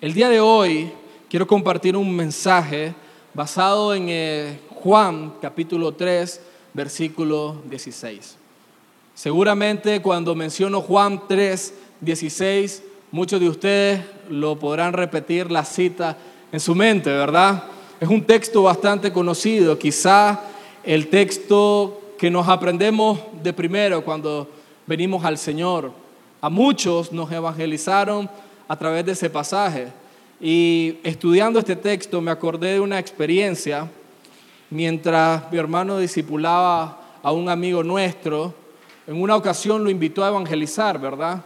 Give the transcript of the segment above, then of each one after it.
El día de hoy quiero compartir un mensaje basado en eh, Juan capítulo 3, versículo 16. Seguramente cuando menciono Juan 3, 16, muchos de ustedes lo podrán repetir la cita en su mente, ¿verdad? Es un texto bastante conocido, quizá el texto que nos aprendemos de primero cuando venimos al Señor. A muchos nos evangelizaron a través de ese pasaje. Y estudiando este texto me acordé de una experiencia mientras mi hermano discipulaba a un amigo nuestro. En una ocasión lo invitó a evangelizar, ¿verdad?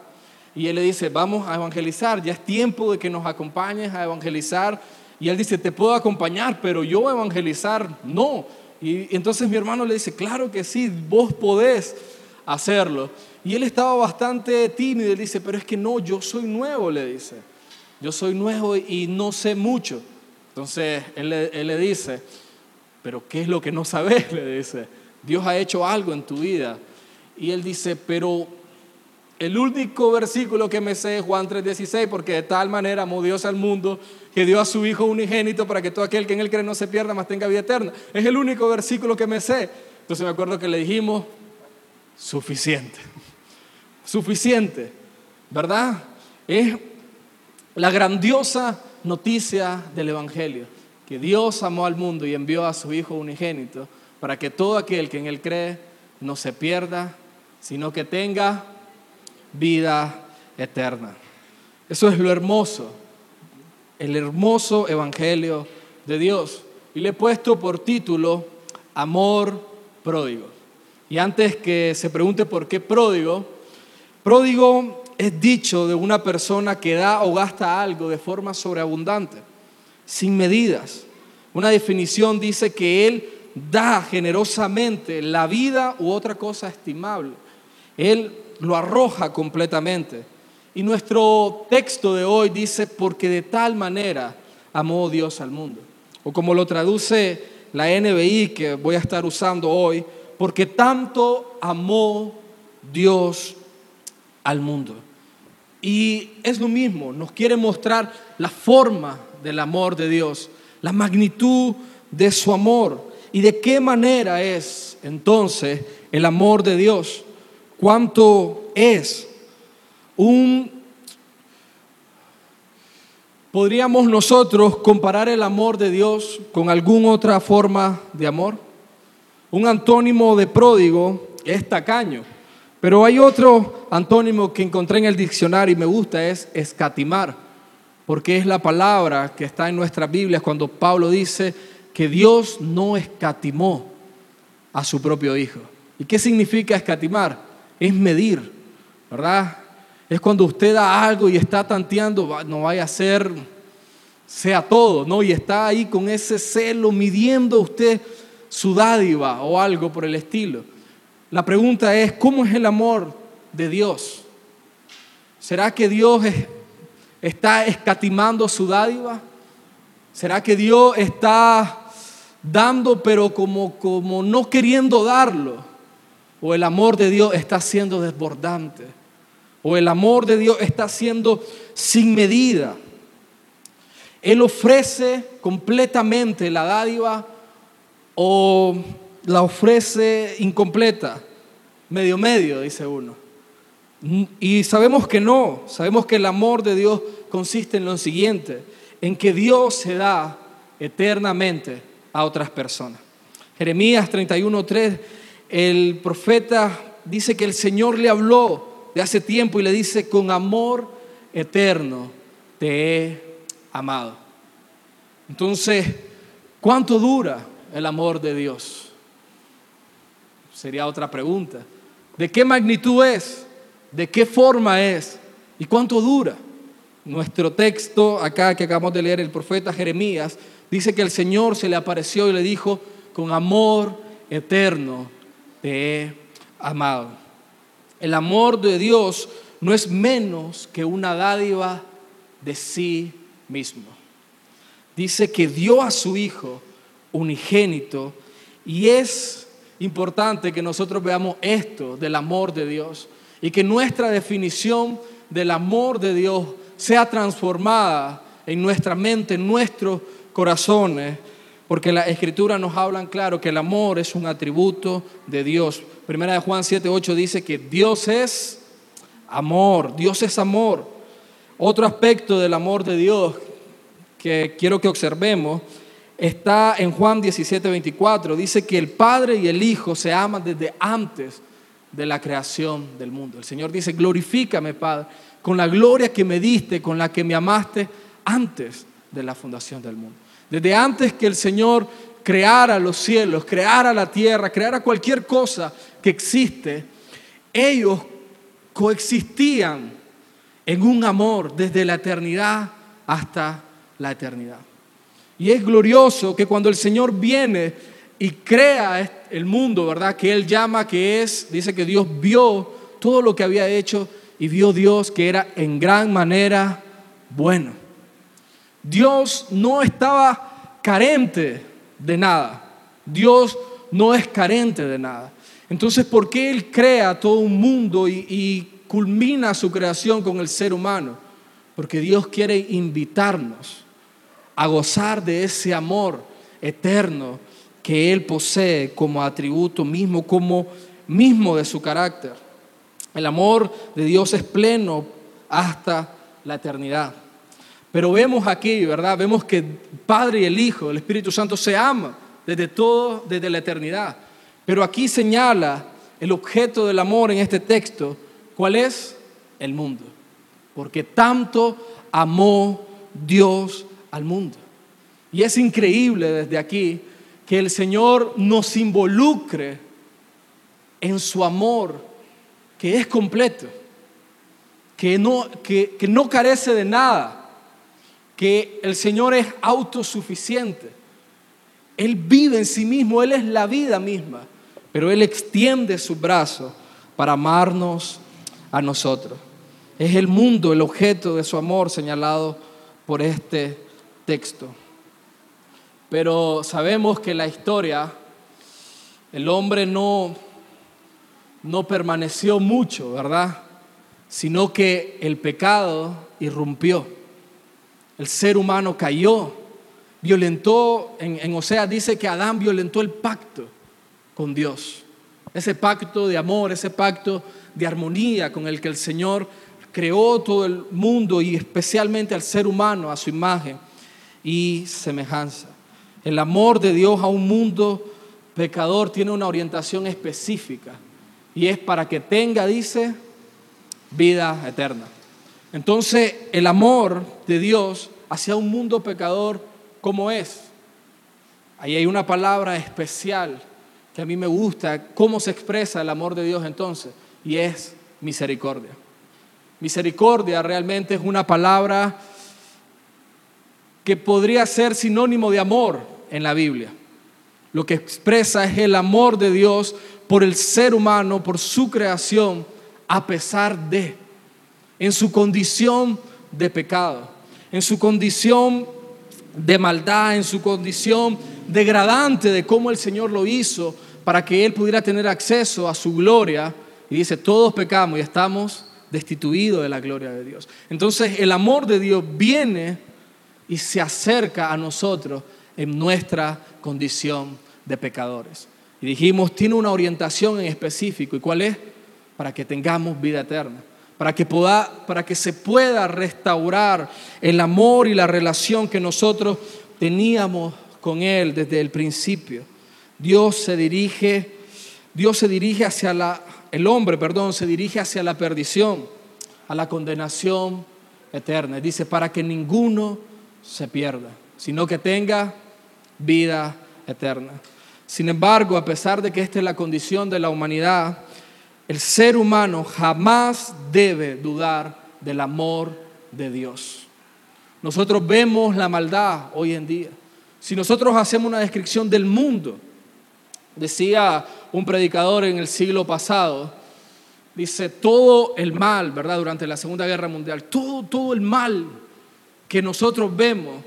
Y él le dice, vamos a evangelizar, ya es tiempo de que nos acompañes a evangelizar. Y él dice, te puedo acompañar, pero yo evangelizar no. Y entonces mi hermano le dice, claro que sí, vos podés hacerlo. Y él estaba bastante tímido y dice, pero es que no, yo soy nuevo, le dice. Yo soy nuevo y no sé mucho. Entonces él le, dice, pero ¿qué es lo que no sabes? Le dice, Dios ha hecho algo en tu vida. Y él dice, pero el único versículo que me sé es Juan 3:16, porque de tal manera amó Dios al mundo que dio a su Hijo unigénito para que todo aquel que en él cree no se pierda, mas tenga vida eterna. Es el único versículo que me sé. Entonces me acuerdo que le dijimos, suficiente suficiente, ¿verdad? Es la grandiosa noticia del Evangelio, que Dios amó al mundo y envió a su Hijo unigénito para que todo aquel que en Él cree no se pierda, sino que tenga vida eterna. Eso es lo hermoso, el hermoso Evangelio de Dios. Y le he puesto por título Amor pródigo. Y antes que se pregunte por qué pródigo, Pródigo es dicho de una persona que da o gasta algo de forma sobreabundante, sin medidas. Una definición dice que él da generosamente la vida u otra cosa estimable. Él lo arroja completamente. Y nuestro texto de hoy dice, porque de tal manera amó Dios al mundo. O como lo traduce la NBI que voy a estar usando hoy, porque tanto amó Dios al mundo. Y es lo mismo, nos quiere mostrar la forma del amor de Dios, la magnitud de su amor y de qué manera es entonces el amor de Dios, cuánto es un... ¿Podríamos nosotros comparar el amor de Dios con alguna otra forma de amor? Un antónimo de pródigo es tacaño. Pero hay otro antónimo que encontré en el diccionario y me gusta, es escatimar, porque es la palabra que está en nuestras Biblias cuando Pablo dice que Dios no escatimó a su propio Hijo. ¿Y qué significa escatimar? Es medir, ¿verdad? Es cuando usted da algo y está tanteando, no vaya a ser, sea todo, ¿no? Y está ahí con ese celo midiendo usted su dádiva o algo por el estilo. La pregunta es, ¿cómo es el amor de Dios? ¿Será que Dios está escatimando su dádiva? ¿Será que Dios está dando pero como, como no queriendo darlo? ¿O el amor de Dios está siendo desbordante? ¿O el amor de Dios está siendo sin medida? Él ofrece completamente la dádiva o la ofrece incompleta, medio medio, dice uno. Y sabemos que no, sabemos que el amor de Dios consiste en lo siguiente, en que Dios se da eternamente a otras personas. Jeremías 31:3, el profeta dice que el Señor le habló de hace tiempo y le dice, con amor eterno te he amado. Entonces, ¿cuánto dura el amor de Dios? Sería otra pregunta. ¿De qué magnitud es? ¿De qué forma es? ¿Y cuánto dura? Nuestro texto acá que acabamos de leer, el profeta Jeremías, dice que el Señor se le apareció y le dijo, con amor eterno te he amado. El amor de Dios no es menos que una dádiva de sí mismo. Dice que dio a su Hijo unigénito y es importante que nosotros veamos esto del amor de Dios y que nuestra definición del amor de Dios sea transformada en nuestra mente, en nuestros corazones, porque la escritura nos habla claro que el amor es un atributo de Dios. Primera de Juan 7, 8 dice que Dios es amor, Dios es amor. Otro aspecto del amor de Dios que quiero que observemos está en Juan 17, 24. Dice que el Padre y el Hijo se aman desde antes de la creación del mundo. El Señor dice, glorifícame, Padre, con la gloria que me diste, con la que me amaste antes de la fundación del mundo. Desde antes que el Señor creara los cielos, creara la tierra, creara cualquier cosa que existe, ellos coexistían en un amor desde la eternidad hasta la eternidad. Y es glorioso que cuando el Señor viene y crea el mundo, ¿verdad? Que Él llama que es, dice que Dios vio todo lo que había hecho y vio Dios que era en gran manera bueno. Dios no estaba carente de nada. Dios no es carente de nada. Entonces, ¿por qué Él crea todo un mundo y, y culmina su creación con el ser humano? Porque Dios quiere invitarnos a gozar de ese amor eterno que Él posee como atributo mismo, como mismo de su carácter. El amor de Dios es pleno hasta la eternidad. Pero vemos aquí, ¿verdad? Vemos que Padre y el Hijo, el Espíritu Santo se aman desde todo, desde la eternidad. Pero aquí señala el objeto del amor en este texto. ¿Cuál es? El mundo. Porque tanto amó Dios al mundo. Y es increíble desde aquí que el Señor nos involucre en su amor, que es completo, que no, que, no carece de nada, que el Señor es autosuficiente. Él vive en sí mismo, Él es la vida misma, pero Él extiende su brazo para amarnos a nosotros. Es el mundo el objeto de su amor señalado por este Pero sabemos que la historia, el hombre no, no permaneció mucho, ¿verdad? Sino que el pecado irrumpió. El ser humano cayó, violentó, en, en Osea dice que Adán violentó el pacto con Dios. Ese pacto de amor, ese pacto de armonía con el que el Señor creó todo el mundo y especialmente al ser humano a su imagen y semejanza. El amor de Dios a un mundo pecador tiene una orientación específica y es para que tenga, dice, vida eterna. Entonces, el amor de Dios hacia un mundo pecador, ¿cómo es? Ahí hay una palabra especial que a mí me gusta, cómo se expresa el amor de Dios entonces, y es misericordia. Misericordia realmente es una palabra que podría ser sinónimo de amor en la Biblia. Lo que expresa es el amor de Dios por el ser humano, por su creación, a pesar de, en su condición de pecado, en su condición de maldad, en su condición degradante de cómo el Señor lo hizo para que Él pudiera tener acceso a su gloria. Y dice, todos pecamos y estamos destituidos de la gloria de Dios. Entonces el amor de Dios viene y se acerca a nosotros en nuestra condición de pecadores. Y dijimos, tiene una orientación en específico. ¿Y cuál es? Para que tengamos vida eterna. Para que, pueda, para que se pueda restaurar el amor y la relación que nosotros teníamos con Él desde el principio. Dios se dirige, Dios se dirige hacia la, el hombre, perdón, se dirige hacia la perdición, a la condenación eterna. Dice, para que ninguno se pierda, sino que tenga vida eterna. Sin embargo, a pesar de que esta es la condición de la humanidad, el ser humano jamás debe dudar del amor de Dios. Nosotros vemos la maldad hoy en día. Si nosotros hacemos una descripción del mundo, decía un predicador en el siglo pasado, dice, todo el mal, ¿verdad? Durante la Segunda Guerra Mundial, todo, todo el mal que nosotros vemos,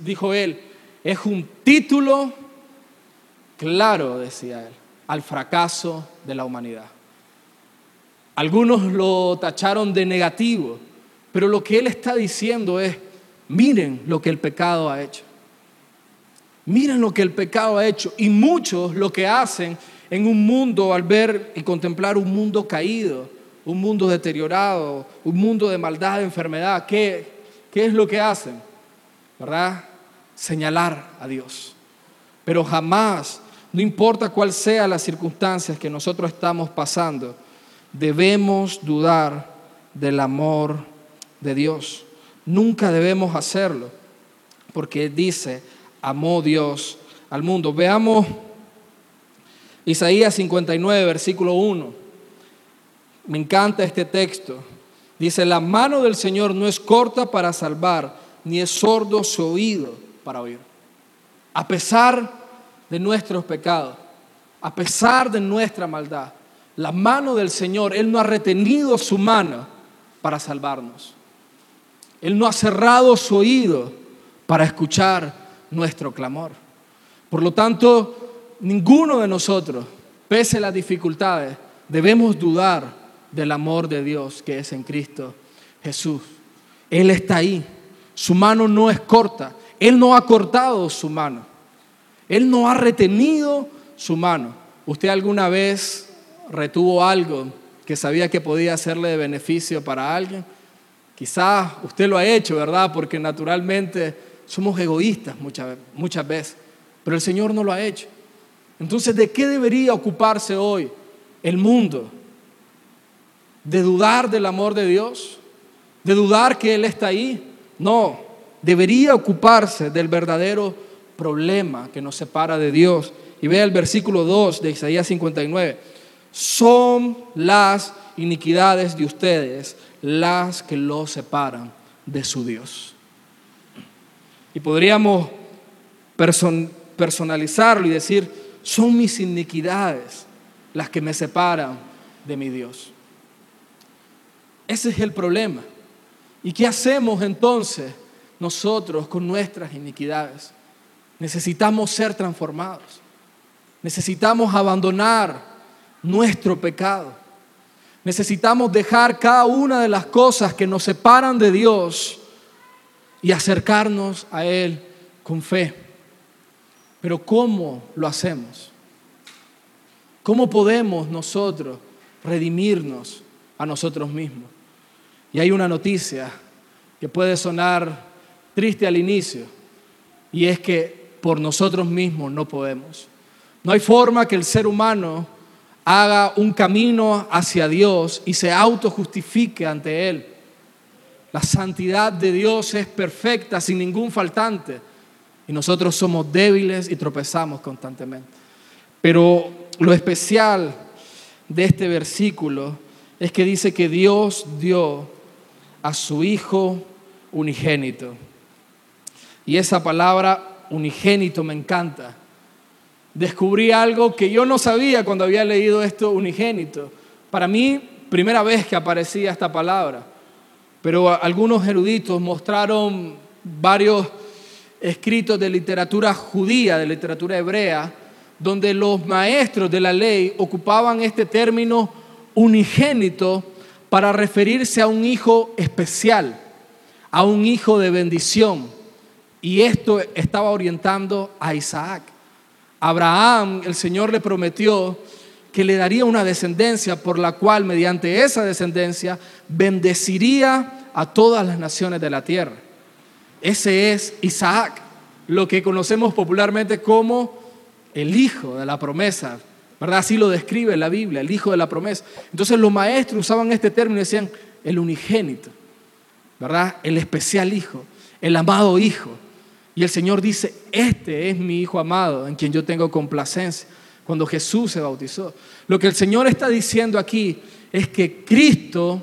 dijo él, es un título claro, decía él, al fracaso de la humanidad. Algunos lo tacharon de negativo, pero lo que él está diciendo es, miren lo que el pecado ha hecho. Miren lo que el pecado ha hecho. Y muchos lo que hacen en un mundo al ver y contemplar un mundo caído, un mundo deteriorado, un mundo de maldad, de enfermedad, ¿qué, qué es lo que hacen? ¿Verdad? Señalar a Dios. Pero jamás, no importa cuál sea las circunstancias que nosotros estamos pasando, debemos dudar del amor de Dios. Nunca debemos hacerlo, porque dice, amó Dios al mundo. Veamos Isaías 59, versículo 1. Me encanta este texto. Dice, la mano del Señor no es corta para salvar, ni es sordo su oído para oír. A pesar de nuestros pecados, a pesar de nuestra maldad, la mano del Señor, Él no ha retenido su mano para salvarnos. Él no ha cerrado su oído para escuchar nuestro clamor. Por lo tanto, ninguno de nosotros, pese a las dificultades, debemos dudar del amor de Dios que es en Cristo Jesús. Él está ahí. Su mano no es corta. Él no ha cortado su mano. Él no ha retenido su mano. ¿Usted alguna vez retuvo algo que sabía que podía serle de beneficio para alguien? Quizás usted lo ha hecho, ¿verdad? Porque naturalmente somos egoístas muchas, muchas veces, pero el Señor no lo ha hecho. Entonces, ¿de qué debería ocuparse hoy el mundo? ¿De dudar del amor de Dios? ¿De dudar que Él está ahí? No, debería ocuparse del verdadero problema que nos separa de Dios. Y vea el versículo 2 de Isaías 59. Son las iniquidades de ustedes las que los separan de su Dios. Y podríamos personalizarlo y decir, son mis iniquidades las que me separan de mi Dios. Ese es el problema. ¿Y qué hacemos entonces nosotros con nuestras iniquidades? Necesitamos ser transformados. Necesitamos abandonar nuestro pecado. Necesitamos dejar cada una de las cosas que nos separan de Dios y acercarnos a Él con fe. Pero ¿cómo lo hacemos? ¿Cómo podemos nosotros redimirnos a nosotros mismos? Y hay una noticia que puede sonar triste al inicio, y es que por nosotros mismos no podemos. No hay forma que el ser humano haga un camino hacia Dios y se autojustifique ante Él. La santidad de Dios es perfecta, sin ningún faltante. Y nosotros somos débiles y tropezamos constantemente. Pero lo especial de este versículo es que dice que Dios dio a su Hijo unigénito. Y esa palabra unigénito me encanta descubrí algo que yo no sabía cuando había leído esto unigénito. Para mí, primera vez que aparecía esta palabra, pero algunos eruditos mostraron varios escritos de literatura judía, de literatura hebrea, donde los maestros de la ley ocupaban este término unigénito para referirse a un hijo especial, a un hijo de bendición. Y esto estaba orientando a Isaac. Abraham, el Señor le prometió que le daría una descendencia por la cual mediante esa descendencia bendeciría a todas las naciones de la tierra. Ese es Isaac, lo que conocemos popularmente como el hijo de la promesa. ¿Verdad? Así lo describe la Biblia, el hijo de la promesa. Entonces los maestros usaban este término y decían el unigénito, ¿verdad? El especial hijo, el amado hijo. Y el Señor dice, este es mi Hijo amado, en quien yo tengo complacencia, cuando Jesús se bautizó. Lo que el Señor está diciendo aquí es que Cristo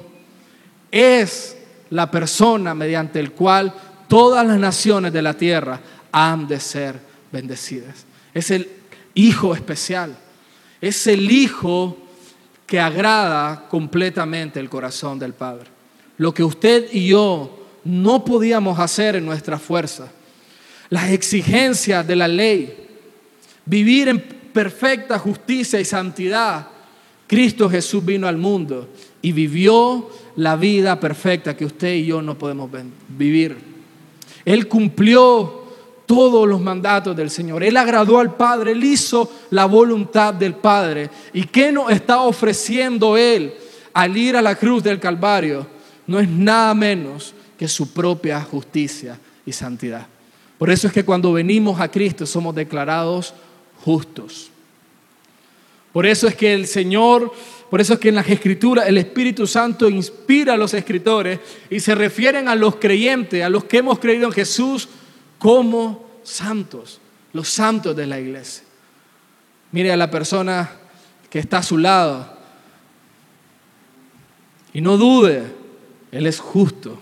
es la persona mediante el cual todas las naciones de la tierra han de ser bendecidas. Es el Hijo especial. Es el Hijo que agrada completamente el corazón del Padre. Lo que usted y yo no podíamos hacer en nuestra fuerza las exigencias de la ley, vivir en perfecta justicia y santidad. Cristo Jesús vino al mundo y vivió la vida perfecta que usted y yo no podemos vivir. Él cumplió todos los mandatos del Señor. Él agradó al Padre, Él hizo la voluntad del Padre. ¿Y qué nos está ofreciendo Él al ir a la cruz del Calvario? No es nada menos que su propia justicia y santidad. Por eso es que cuando venimos a Cristo somos declarados justos. Por eso es que el Señor, por eso es que en las Escrituras el Espíritu Santo inspira a los escritores y se refieren a los creyentes, a los que hemos creído en Jesús, como santos, los santos de la iglesia. Mire a la persona que está a su lado y no dude, Él es justo,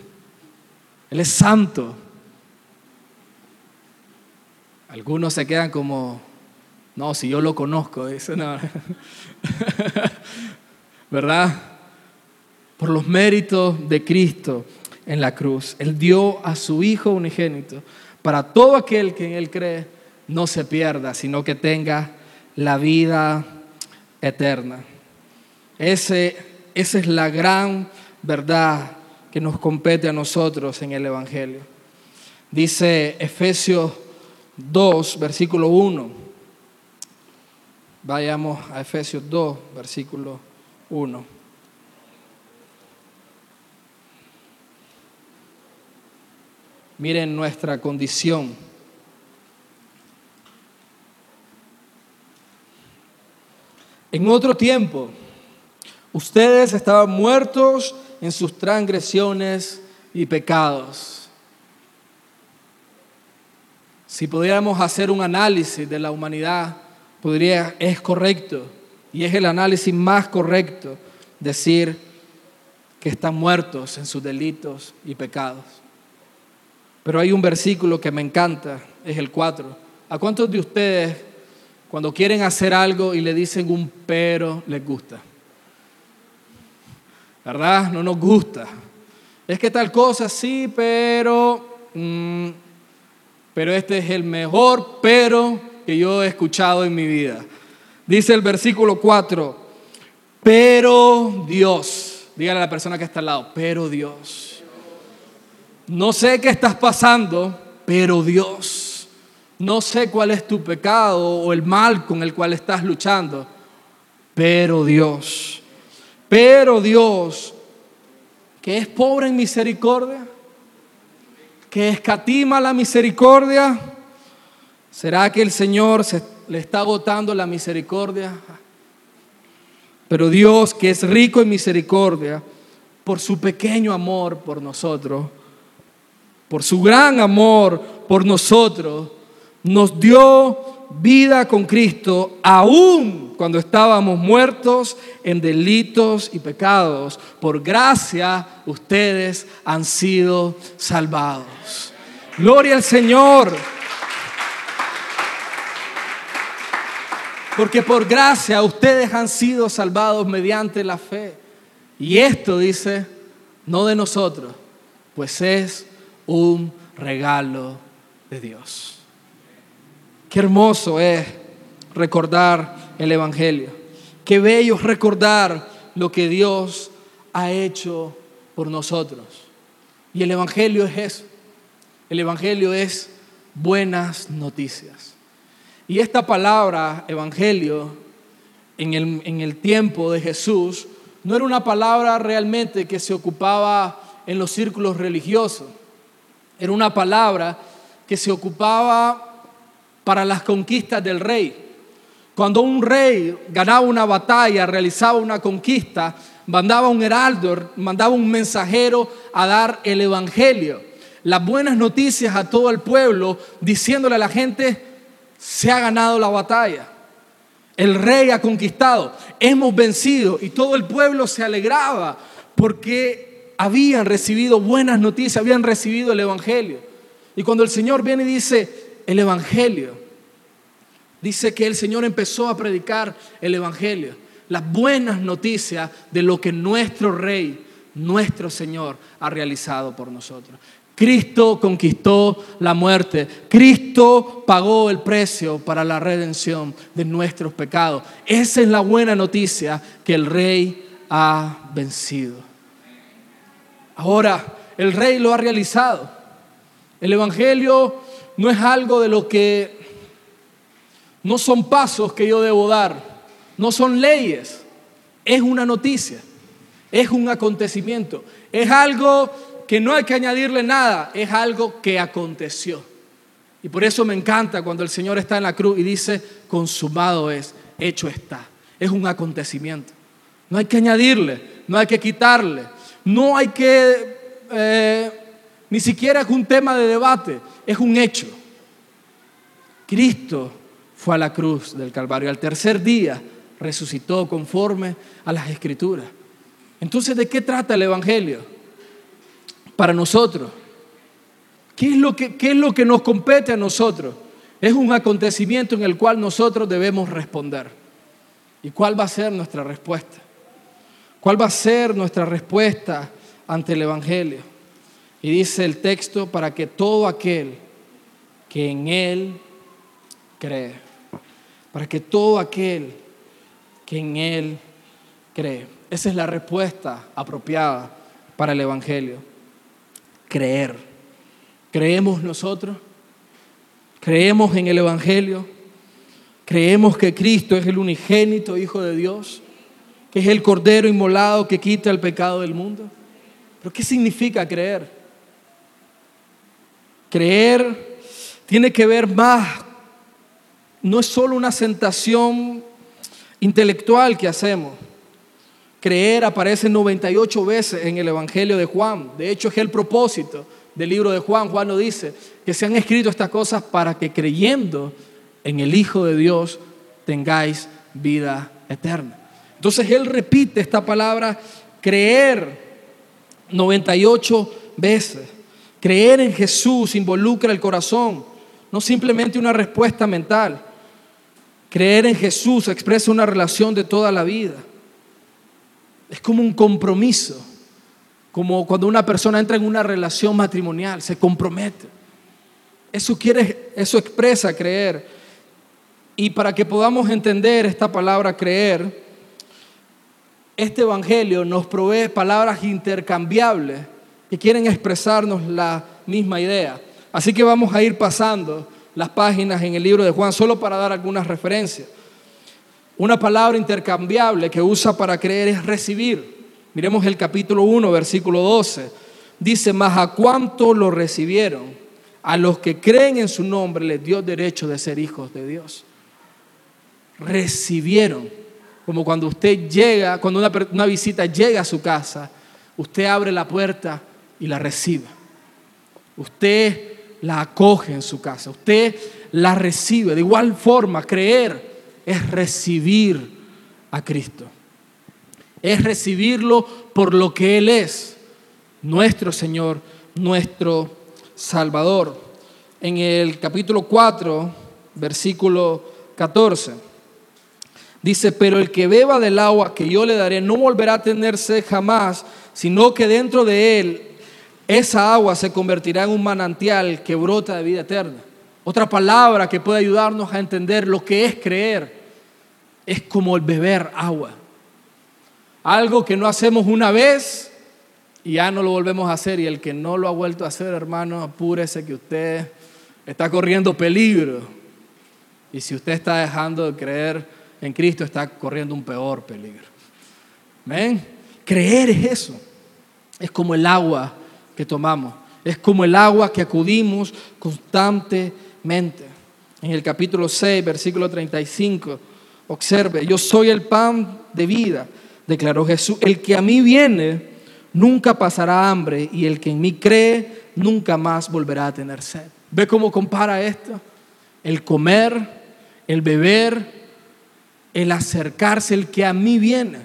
Él es santo. Algunos se quedan como, no, si yo lo conozco, dice, no. ¿verdad? Por los méritos de Cristo en la cruz. Él dio a su Hijo unigénito para todo aquel que en Él cree no se pierda, sino que tenga la vida eterna. Ese, esa es la gran verdad que nos compete a nosotros en el Evangelio. Dice Efesios 2, versículo 1. Vayamos a Efesios 2, versículo 1. Miren nuestra condición. En otro tiempo, ustedes estaban muertos en sus transgresiones y pecados. Si pudiéramos hacer un análisis de la humanidad, podría, es correcto, y es el análisis más correcto, decir que están muertos en sus delitos y pecados. Pero hay un versículo que me encanta, es el 4. ¿A cuántos de ustedes cuando quieren hacer algo y le dicen un pero les gusta? ¿Verdad? No nos gusta. Es que tal cosa sí, pero... Mm, pero este es el mejor pero que yo he escuchado en mi vida. Dice el versículo 4, pero Dios, dígale a la persona que está al lado, pero Dios. No sé qué estás pasando, pero Dios, no sé cuál es tu pecado o el mal con el cual estás luchando, pero Dios, pero Dios, que es pobre en misericordia, que escatima la misericordia, ¿será que el Señor se, le está agotando la misericordia? Pero Dios, que es rico en misericordia, por su pequeño amor por nosotros, por su gran amor por nosotros, nos dio vida con Cristo, aún cuando estábamos muertos en delitos y pecados. Por gracia ustedes han sido salvados. Gloria al Señor. Porque por gracia ustedes han sido salvados mediante la fe. Y esto dice, no de nosotros, pues es un regalo de Dios. Qué hermoso es recordar el Evangelio. Qué bello es recordar lo que Dios ha hecho por nosotros. Y el Evangelio es eso. El Evangelio es buenas noticias. Y esta palabra, Evangelio, en el, en el tiempo de Jesús, no era una palabra realmente que se ocupaba en los círculos religiosos era una palabra que se ocupaba para las conquistas del rey. Cuando un rey ganaba una batalla, realizaba una conquista, mandaba un heraldo, mandaba un mensajero a dar el evangelio, las buenas noticias a todo el pueblo, diciéndole a la gente, se ha ganado la batalla. El rey ha conquistado, hemos vencido y todo el pueblo se alegraba porque habían recibido buenas noticias, habían recibido el Evangelio. Y cuando el Señor viene y dice el Evangelio, dice que el Señor empezó a predicar el Evangelio, las buenas noticias de lo que nuestro Rey, nuestro Señor ha realizado por nosotros. Cristo conquistó la muerte. Cristo pagó el precio para la redención de nuestros pecados. Esa es la buena noticia que el Rey ha vencido. Ahora, el rey lo ha realizado. El Evangelio no es algo de lo que no son pasos que yo debo dar, no son leyes, es una noticia, es un acontecimiento, es algo que no hay que añadirle nada, es algo que aconteció. Y por eso me encanta cuando el Señor está en la cruz y dice, consumado es, hecho está. Es un acontecimiento. No hay que añadirle, no hay que quitarle, no hay que, eh, ni siquiera es un tema de debate, es un hecho. Cristo fue a la cruz del Calvario. Al tercer día resucitó conforme a las escrituras. Entonces, ¿de qué trata el Evangelio? Para nosotros. ¿Qué es, lo que, ¿Qué es lo que nos compete a nosotros? Es un acontecimiento en el cual nosotros debemos responder. ¿Y cuál va a ser nuestra respuesta? ¿Cuál va a ser nuestra respuesta ante el Evangelio? Y dice el texto, para que todo aquel que en Él cree, para que todo aquel que en Él cree. Esa es la respuesta apropiada para el Evangelio. Creer. ¿Creemos nosotros? ¿Creemos en el Evangelio? ¿Creemos que Cristo es el unigénito Hijo de Dios? ¿Que es el Cordero inmolado que quita el pecado del mundo? ¿Pero qué significa creer? Creer tiene que ver más, no es solo una sentación intelectual que hacemos. Creer aparece 98 veces en el Evangelio de Juan. De hecho, es el propósito del libro de Juan. Juan lo dice, que se han escrito estas cosas para que creyendo en el Hijo de Dios tengáis vida eterna. Entonces Él repite esta palabra, creer 98 veces. Creer en Jesús involucra el corazón, no simplemente una respuesta mental. Creer en Jesús expresa una relación de toda la vida. Es como un compromiso, como cuando una persona entra en una relación matrimonial, se compromete. Eso quiere, eso expresa creer. Y para que podamos entender esta palabra creer, este evangelio nos provee palabras intercambiables que quieren expresarnos la misma idea. Así que vamos a ir pasando las páginas en el libro de Juan, solo para dar algunas referencias. Una palabra intercambiable que usa para creer es recibir. Miremos el capítulo 1, versículo 12. Dice, mas a cuánto lo recibieron, a los que creen en su nombre les dio derecho de ser hijos de Dios. Recibieron. Como cuando usted llega, cuando una, visita llega a su casa, usted abre la puerta y la recibe. Usted la acoge en su casa, usted la recibe. De igual forma, creer es recibir a Cristo. Es recibirlo por lo que Él es, nuestro Señor, nuestro Salvador. En el capítulo 4, versículo 14, dice, pero el que beba del agua que yo le daré no volverá a tenerse jamás, sino que dentro de él esa agua se convertirá en un manantial que brota de vida eterna. Otra palabra que puede ayudarnos a entender lo que es creer es como el beber agua. Algo que no hacemos una vez y ya no lo volvemos a hacer. Y el que no lo ha vuelto a hacer, hermano, apúrese que usted está corriendo peligro. Y si usted está dejando de creer en Cristo, está corriendo un peor peligro. ¿Ven? Creer es eso. Es como el agua que tomamos. Es como el agua que acudimos constantemente. En el capítulo 6, versículo 35, observe, yo soy el pan de vida, declaró Jesús. El que a mí viene nunca pasará hambre y el que en mí cree nunca más volverá a tener sed. ¿Ve cómo compara esto? El comer, el beber, el acercarse, el que a mí viene.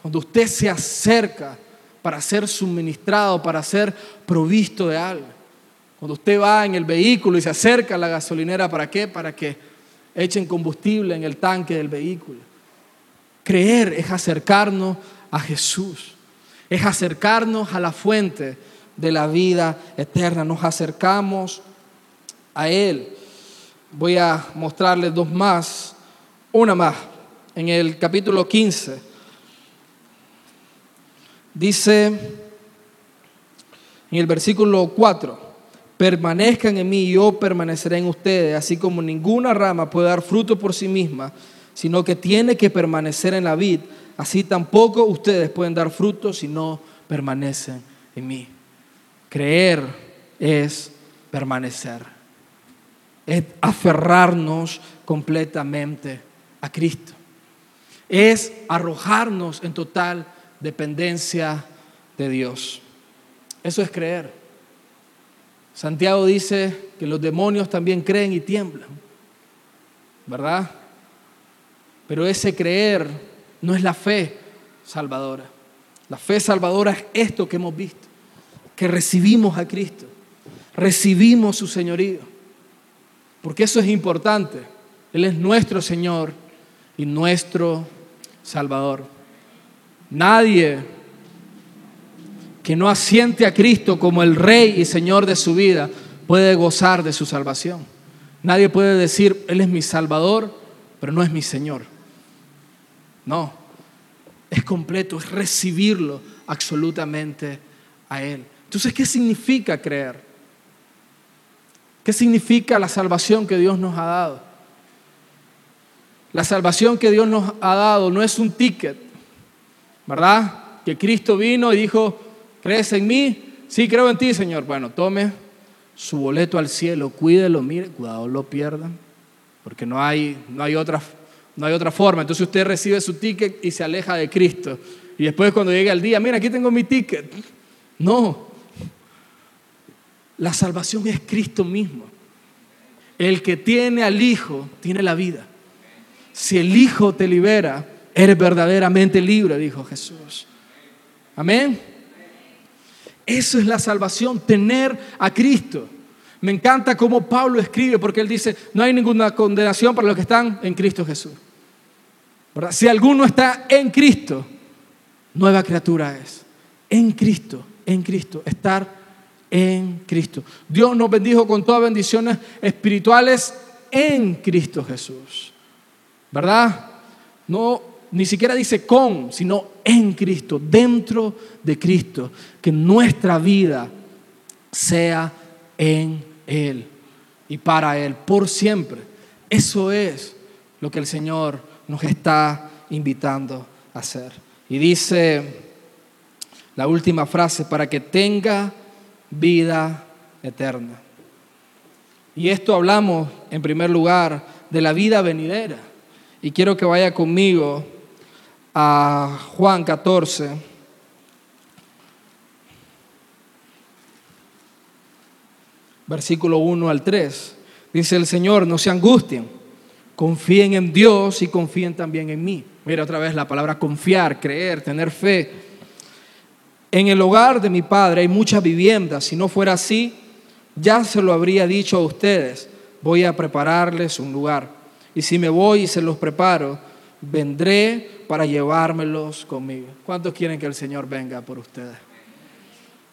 Cuando usted se acerca para ser suministrado, para ser provisto de algo. Cuando usted va en el vehículo y se acerca a la gasolinera, ¿para qué? Para que echen combustible en el tanque del vehículo. Creer es acercarnos a Jesús, es acercarnos a la fuente de la vida eterna, nos acercamos a Él. Voy a mostrarles dos más, una más, en el capítulo 15 Dice en el versículo 4, permanezcan en mí y yo permaneceré en ustedes, así como ninguna rama puede dar fruto por sí misma, sino que tiene que permanecer en la vid, así tampoco ustedes pueden dar fruto si no permanecen en mí. Creer es permanecer, es aferrarnos completamente a Cristo, es arrojarnos en total dependencia de Dios. Eso es creer. Santiago dice que los demonios también creen y tiemblan, ¿verdad? Pero ese creer no es la fe salvadora. La fe salvadora es esto que hemos visto, que recibimos a Cristo, recibimos su señorío, porque eso es importante. Él es nuestro Señor y nuestro Salvador. Nadie que no asiente a Cristo como el Rey y Señor de su vida puede gozar de su salvación. Nadie puede decir, Él es mi Salvador, pero no es mi Señor. No, es completo, es recibirlo absolutamente a Él. Entonces, ¿qué significa creer? ¿Qué significa la salvación que Dios nos ha dado? La salvación que Dios nos ha dado no es un ticket, ¿verdad? Que Cristo vino y dijo, ¿Crees en mí? Sí, creo en ti, Señor. Bueno, tome su boleto al cielo, cuídelo, mire, cuidado, lo pierdan, porque no hay, no hay, otra, no hay otra forma. Entonces usted recibe su ticket y se aleja de Cristo. Y después cuando llegue el día, mira, aquí tengo mi ticket. No. La salvación es Cristo mismo. El que tiene al Hijo tiene la vida. Si el Hijo te libera, eres verdaderamente libre, dijo Jesús. Amén. Eso es la salvación, tener a Cristo. Me encanta cómo Pablo escribe, porque él dice, no hay ninguna condenación para los que están en Cristo Jesús. Si alguno está en Cristo, nueva criatura es. En Cristo, en Cristo, estar en Cristo. Dios nos bendijo con todas bendiciones espirituales en Cristo Jesús. ¿Verdad? No ni siquiera dice con, sino en Cristo, dentro de Cristo, que nuestra vida sea en Él y para Él, por siempre. Eso es lo que el Señor nos está invitando a hacer. Y dice la última frase, para que tenga vida eterna. Y esto hablamos en primer lugar de la vida venidera. Y quiero que vaya conmigo a Juan 14. Versículo 1 al 3. Dice el Señor, no se angustien, confíen en Dios y confíen también en mí. Mira otra vez la palabra confiar, creer, tener fe. En el hogar de mi Padre hay muchas viviendas. Si no fuera así, ya se lo habría dicho a ustedes. Voy a prepararles un lugar. Y si me voy y se los preparo, vendré para llevármelos conmigo. ¿Cuántos quieren que el Señor venga por ustedes?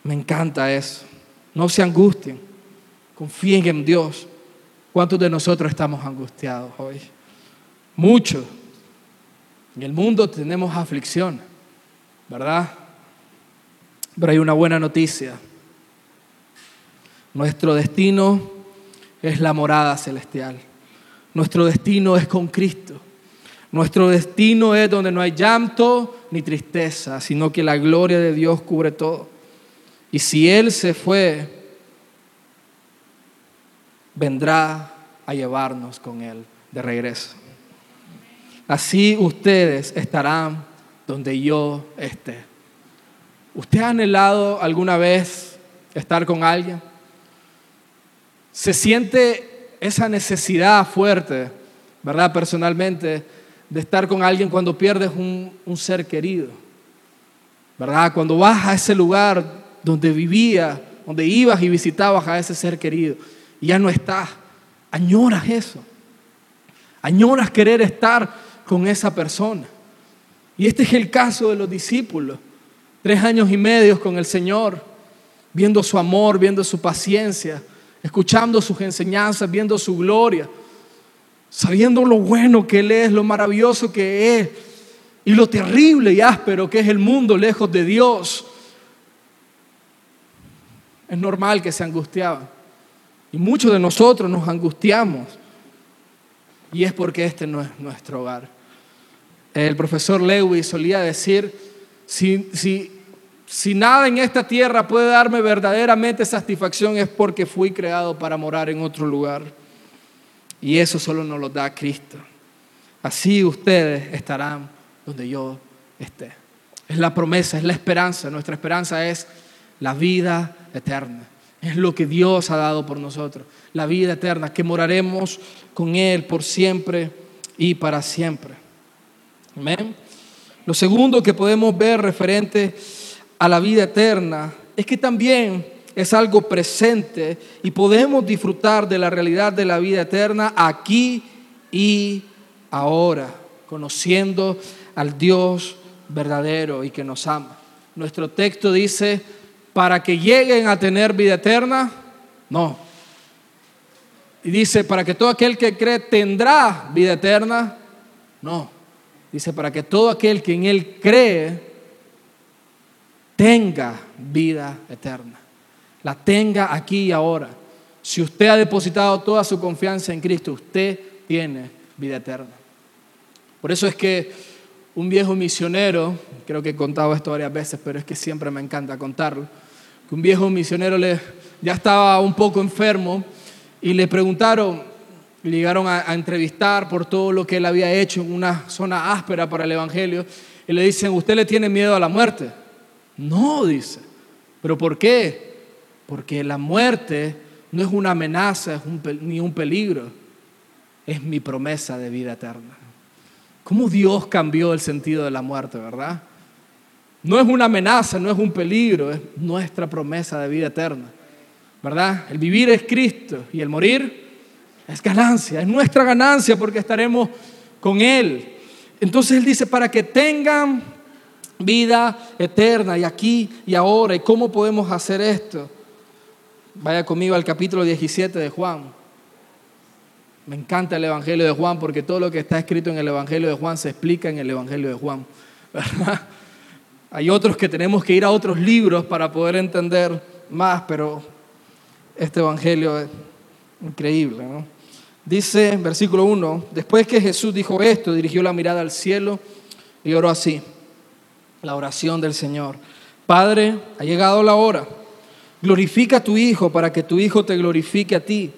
Me encanta eso. No se angustien, confíen en Dios. ¿Cuántos de nosotros estamos angustiados hoy? Muchos. En el mundo tenemos aflicción, ¿verdad? Pero hay una buena noticia. Nuestro destino es la morada celestial. Nuestro destino es con Cristo. Nuestro destino es donde no hay llanto ni tristeza, sino que la gloria de Dios cubre todo. Y si Él se fue, vendrá a llevarnos con Él de regreso. Así ustedes estarán donde yo esté. ¿Usted ha anhelado alguna vez estar con alguien? ¿Se siente esa necesidad fuerte, verdad, personalmente? de estar con alguien cuando pierdes un, ser querido. ¿Verdad? Cuando vas a ese lugar donde vivía, donde ibas y visitabas a ese ser querido y ya no estás, añoras eso. Añoras querer estar con esa persona. Y este es el caso de los discípulos. Tres años y medio con el Señor, viendo su amor, viendo su paciencia, escuchando sus enseñanzas, viendo su gloria sabiendo lo bueno que Él es, lo maravilloso que es, y lo terrible y áspero que es el mundo lejos de Dios. Es normal que se angustiaban. Y muchos de nosotros nos angustiamos. Y es porque este no es nuestro hogar. El profesor Lewis solía decir, si, si nada en esta tierra puede darme verdaderamente satisfacción es porque fui creado para morar en otro lugar. Y eso solo nos lo da Cristo. Así ustedes estarán donde yo esté. Es la promesa, es la esperanza. Nuestra esperanza es la vida eterna. Es lo que Dios ha dado por nosotros. La vida eterna, que moraremos con Él por siempre y para siempre. Amén. Lo segundo que podemos ver referente a la vida eterna es que también es algo presente y podemos disfrutar de la realidad de la vida eterna aquí y ahora, conociendo al Dios verdadero y que nos ama. Nuestro texto dice, para que lleguen a tener vida eterna, no. Y dice, para que todo aquel que cree tendrá vida eterna, no. Dice, para que todo aquel que en Él cree tenga vida eterna. La tenga aquí y ahora. Si usted ha depositado toda su confianza en Cristo, usted tiene vida eterna. Por eso es que un viejo misionero, creo que he contado esto varias veces, pero es que siempre me encanta contarlo, que un viejo misionero le, ya estaba un poco enfermo y le preguntaron, le llegaron a, a, entrevistar por todo lo que él había hecho en una zona áspera para el Evangelio, y le dicen, ¿usted le tiene miedo a la muerte? No, dice. ¿Pero por qué? Porque la muerte no es una amenaza es ni un peligro, es mi promesa de vida eterna. ¿Cómo Dios cambió el sentido de la muerte, verdad? No es una amenaza, no es un peligro, es nuestra promesa de vida eterna, ¿verdad? El vivir es Cristo y el morir es ganancia, es nuestra ganancia porque estaremos con Él. Entonces Él dice, para que tengan vida eterna y aquí y ahora, ¿y cómo podemos hacer esto? Vaya conmigo al capítulo 17 de Juan. Me encanta el Evangelio de Juan porque todo lo que está escrito en el Evangelio de Juan se explica en el Evangelio de Juan. Hay otros que tenemos que ir a otros libros para poder entender más, pero este Evangelio es increíble. Dice, versículo 1, después que Jesús dijo esto, dirigió la mirada al cielo y oró así, la oración del Señor. Padre, ha llegado la hora. Glorifica a tu Hijo para que tu Hijo te glorifique a ti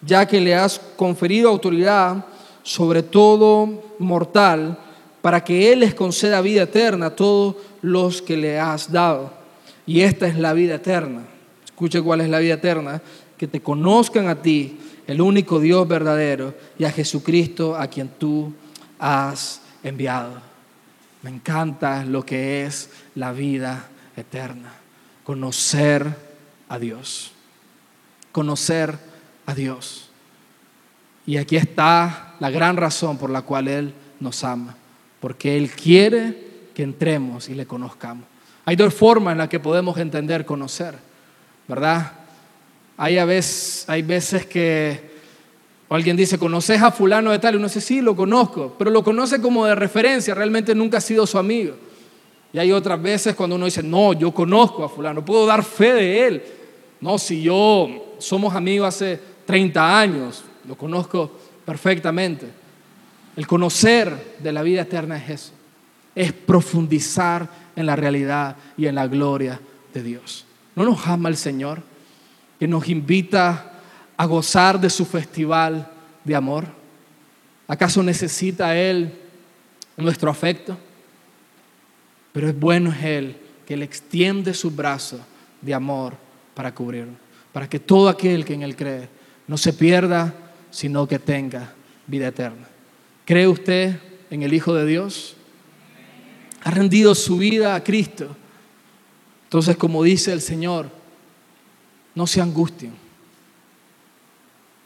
ya que le has conferido autoridad sobre todo mortal, para que Él les conceda vida eterna a todos los que le has dado. Y esta es la vida eterna. Escuche cuál es la vida eterna. Que te conozcan a ti, el único Dios verdadero, y a Jesucristo a quien tú has enviado. Me encanta lo que es la vida eterna. Conocer a Dios. Conocer a Dios. Y aquí está la gran razón por la cual Él nos ama, porque Él quiere que entremos y le conozcamos. Hay dos formas en las que podemos entender conocer, ¿verdad? Hay, a veces, hay veces que alguien dice, ¿conoces a fulano de tal? Y uno dice, sí, lo conozco, pero lo conoce como de referencia, realmente nunca ha sido su amigo. Y hay otras veces cuando uno dice, no, yo conozco a fulano, puedo dar fe de él. No, si yo somos amigos hace 30 años, lo conozco perfectamente. El conocer de la vida eterna es eso, es profundizar en la realidad y en la gloria de Dios. ¿No nos ama el Señor que nos invita a gozar de su festival de amor? ¿Acaso necesita Él nuestro afecto? Pero es bueno es Él que le extiende su brazo de amor para cubrirlo, para que todo aquel que en Él cree no se pierda, sino que tenga vida eterna. ¿Cree usted en el Hijo de Dios? ¿Ha rendido su vida a Cristo? Entonces, como dice el Señor, no se angustien,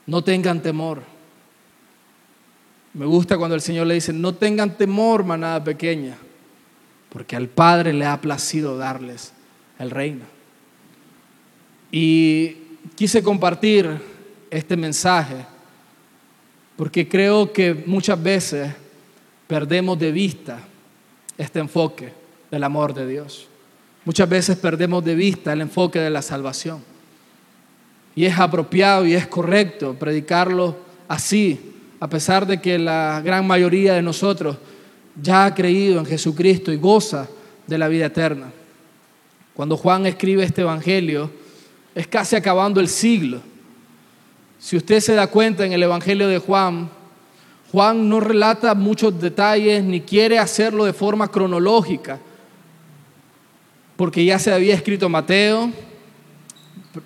no tengan temor. Me gusta cuando el Señor le dice, no tengan temor, manada pequeña, porque al Padre le ha placido darles el reino. Y quise compartir este mensaje porque creo que muchas veces perdemos de vista este enfoque del amor de Dios. Muchas veces perdemos de vista el enfoque de la salvación. Y es apropiado y es correcto predicarlo así, a pesar de que la gran mayoría de nosotros ya ha creído en Jesucristo y goza de la vida eterna. Cuando Juan escribe este Evangelio, es casi acabando el siglo. Si usted se da cuenta en el Evangelio de Juan, Juan no relata muchos detalles ni quiere hacerlo de forma cronológica, porque ya se había escrito Mateo,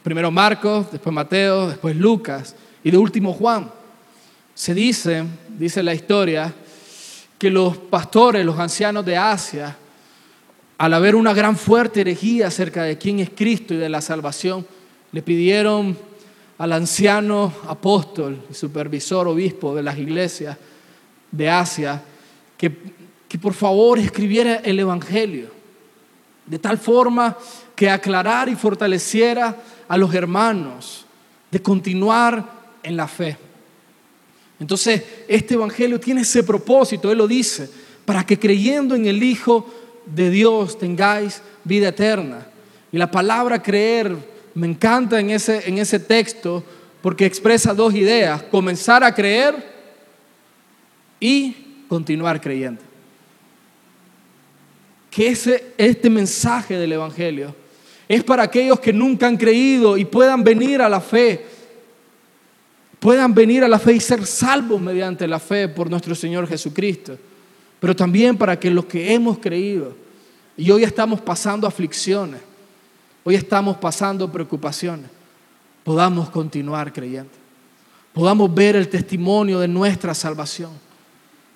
primero Marcos, después Mateo, después Lucas y de último Juan. Se dice, dice la historia, que los pastores, los ancianos de Asia, al haber una gran fuerte herejía acerca de quién es Cristo y de la salvación, le pidieron al anciano apóstol y supervisor obispo de las iglesias de Asia que, que por favor escribiera el Evangelio, de tal forma que aclarara y fortaleciera a los hermanos de continuar en la fe. Entonces, este Evangelio tiene ese propósito, Él lo dice, para que creyendo en el Hijo de Dios tengáis vida eterna. Y la palabra creer me encanta en ese, en ese texto porque expresa dos ideas, comenzar a creer y continuar creyendo. Que ese, este mensaje del Evangelio es para aquellos que nunca han creído y puedan venir a la fe, puedan venir a la fe y ser salvos mediante la fe por nuestro Señor Jesucristo. Pero también para que los que hemos creído y hoy estamos pasando aflicciones, hoy estamos pasando preocupaciones, podamos continuar creyendo, podamos ver el testimonio de nuestra salvación,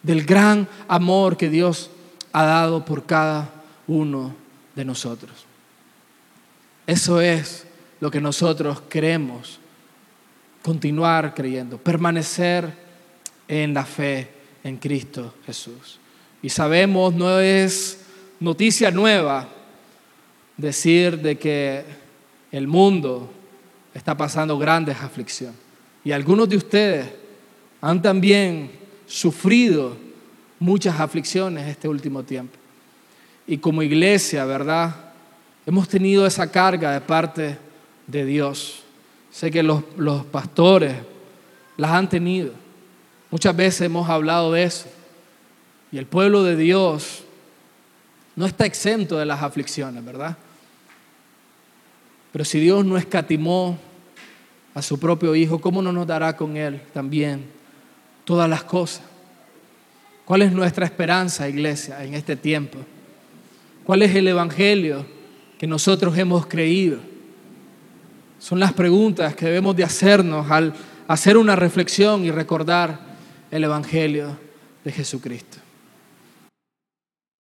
del gran amor que Dios ha dado por cada uno de nosotros. Eso es lo que nosotros queremos, continuar creyendo, permanecer en la fe en Cristo Jesús. Y sabemos, no es noticia nueva decir de que el mundo está pasando grandes aflicciones. Y algunos de ustedes han también sufrido muchas aflicciones este último tiempo. Y como iglesia, ¿verdad? Hemos tenido esa carga de parte de Dios. Sé que los, los pastores las han tenido. Muchas veces hemos hablado de eso. Y el pueblo de Dios no está exento de las aflicciones, ¿verdad? Pero si Dios no escatimó a su propio Hijo, ¿cómo no nos dará con Él también todas las cosas? ¿Cuál es nuestra esperanza, iglesia, en este tiempo? ¿Cuál es el Evangelio que nosotros hemos creído? Son las preguntas que debemos de hacernos al hacer una reflexión y recordar el Evangelio de Jesucristo.